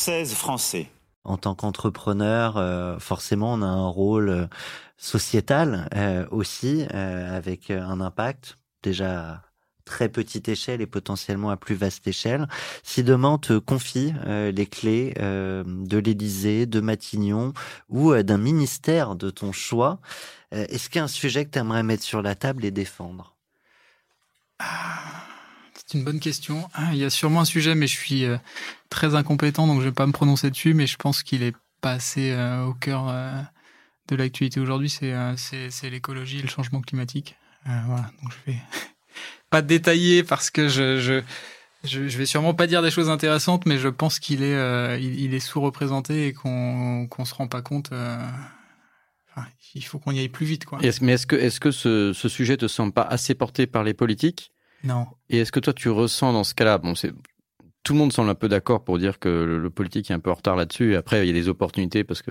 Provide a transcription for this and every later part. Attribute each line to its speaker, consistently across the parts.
Speaker 1: Française, français.
Speaker 2: En tant qu'entrepreneur, euh, forcément, on a un rôle euh, sociétal euh, aussi, avec un impact déjà très petite échelle et potentiellement à plus vaste échelle. Si demain on te confie les clés de l'Élysée, de Matignon ou d'un ministère de ton choix, est-ce qu'il y a un sujet que tu aimerais mettre sur la table et défendre?
Speaker 3: Ah. C'est une bonne question. Ah, il y a sûrement un sujet, mais je suis euh, très incompétent, donc je vais pas me prononcer dessus, mais je pense qu'il est pas assez euh, au cœur euh, de l'actualité aujourd'hui. C'est l'écologie et le changement climatique. voilà, donc je vais pas détailler parce que je, je vais sûrement pas dire des choses intéressantes, mais je pense qu'il est, sous-représenté et qu'on qu'on se rend pas compte. il faut qu'on y aille plus vite, quoi.
Speaker 4: mais est-ce que, est-ce que ce, ce sujet te semble pas assez porté par les politiques?
Speaker 3: Non.
Speaker 4: Et est-ce que toi, tu ressens dans ce cas-là, bon, c'est tout le monde semble un peu d'accord pour dire que le, politique est un peu en retard là-dessus. Après, il y a des opportunités parce que,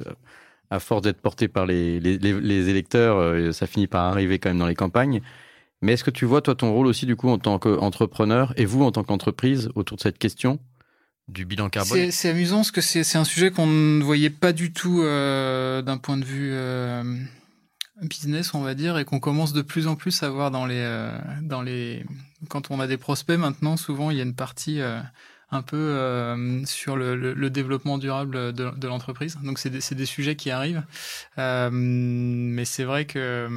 Speaker 4: à force d'être porté par les, les, les, électeurs, euh, ça finit par arriver quand même dans les campagnes. Mais est-ce que tu vois, toi, ton rôle aussi, du coup, en tant qu'entrepreneur et vous, en tant qu'entreprise, autour de cette question du bilan carbone?
Speaker 3: C'est amusant parce que c'est un sujet qu'on ne voyait pas du tout euh, d'un point de vue euh, business, on va dire, et qu'on commence de plus en plus à voir dans les, euh, dans les, quand on a des prospects maintenant, souvent il y a une partie euh, un peu euh, sur le, le, développement durable de, l'entreprise. Donc c'est des, des, sujets qui arrivent, mais c'est vrai que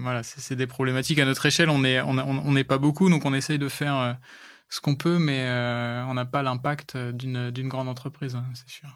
Speaker 3: voilà, c'est des problématiques à notre échelle. On est, on n'est pas beaucoup, donc on essaye de faire ce qu'on peut, mais on n'a pas l'impact d'une d'une grande entreprise, hein, c'est sûr.